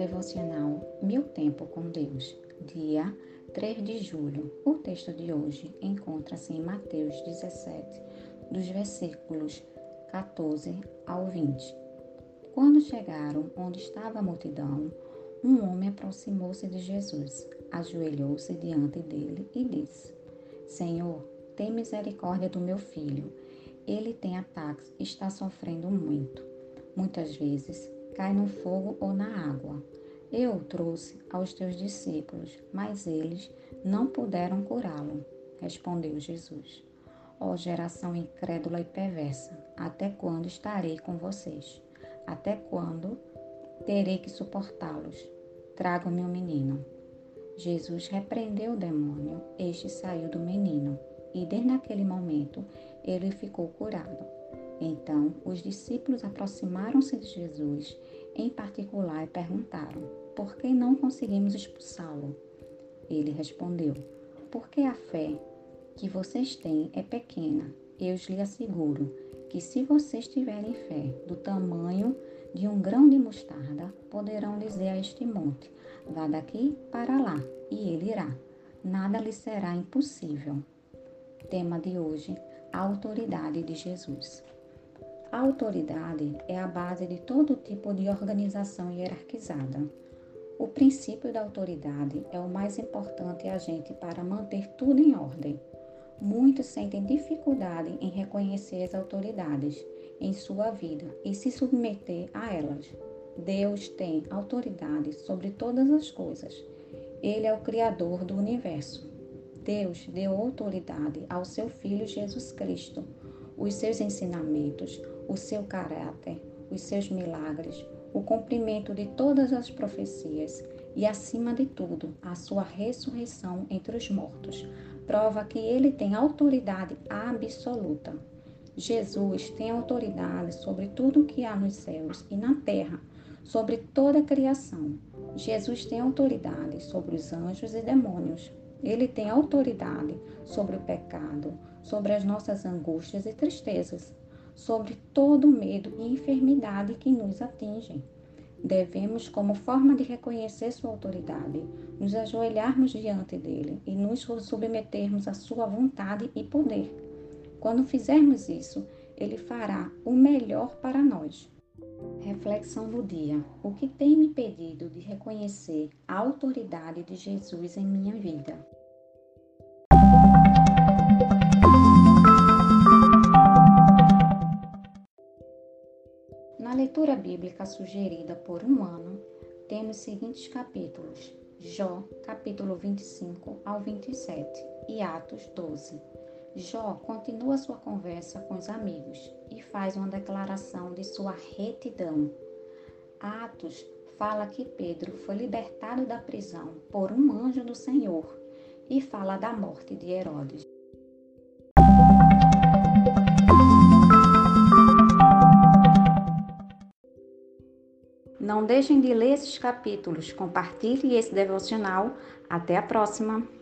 Devocional Meu Tempo com Deus, dia 3 de julho. O texto de hoje encontra-se em Mateus 17, dos versículos 14 ao 20. Quando chegaram onde estava a multidão, um homem aproximou-se de Jesus, ajoelhou-se diante dele e disse: Senhor, tem misericórdia do meu filho. Ele tem ataques, está sofrendo muito. Muitas vezes cai no fogo ou na água. Eu o trouxe aos teus discípulos, mas eles não puderam curá-lo. Respondeu Jesus. Ó geração incrédula e perversa, até quando estarei com vocês? Até quando terei que suportá-los? Traga-me o um menino. Jesus repreendeu o demônio, este saiu do menino, e desde aquele momento ele ficou curado. Então os discípulos aproximaram-se de Jesus, em particular, e perguntaram: Por que não conseguimos expulsá-lo? Ele respondeu: Porque a fé que vocês têm é pequena. Eu lhe asseguro que, se vocês tiverem fé do tamanho de um grão de mostarda, poderão dizer a este monte: Vá daqui para lá, e ele irá. Nada lhe será impossível. Tema de hoje: a autoridade de Jesus. A autoridade é a base de todo tipo de organização hierarquizada. O princípio da autoridade é o mais importante agente para manter tudo em ordem. Muitos sentem dificuldade em reconhecer as autoridades em sua vida e se submeter a elas. Deus tem autoridade sobre todas as coisas. Ele é o Criador do universo. Deus deu autoridade ao seu Filho Jesus Cristo. Os seus ensinamentos, o seu caráter, os seus milagres, o cumprimento de todas as profecias e, acima de tudo, a sua ressurreição entre os mortos, prova que ele tem autoridade absoluta. Jesus tem autoridade sobre tudo que há nos céus e na terra, sobre toda a criação. Jesus tem autoridade sobre os anjos e demônios. Ele tem autoridade sobre o pecado, sobre as nossas angústias e tristezas sobre todo medo e enfermidade que nos atingem. Devemos, como forma de reconhecer sua autoridade, nos ajoelharmos diante dele e nos submetermos à sua vontade e poder. Quando fizermos isso, ele fará o melhor para nós. Reflexão do dia: O que tem me impedido de reconhecer a autoridade de Jesus em minha vida? Na leitura bíblica sugerida por um ano, temos os seguintes capítulos: Jó, capítulo 25 ao 27 e Atos 12. Jó continua sua conversa com os amigos e faz uma declaração de sua retidão. Atos fala que Pedro foi libertado da prisão por um anjo do Senhor e fala da morte de Herodes. Não deixem de ler esses capítulos, compartilhe esse devocional. Até a próxima!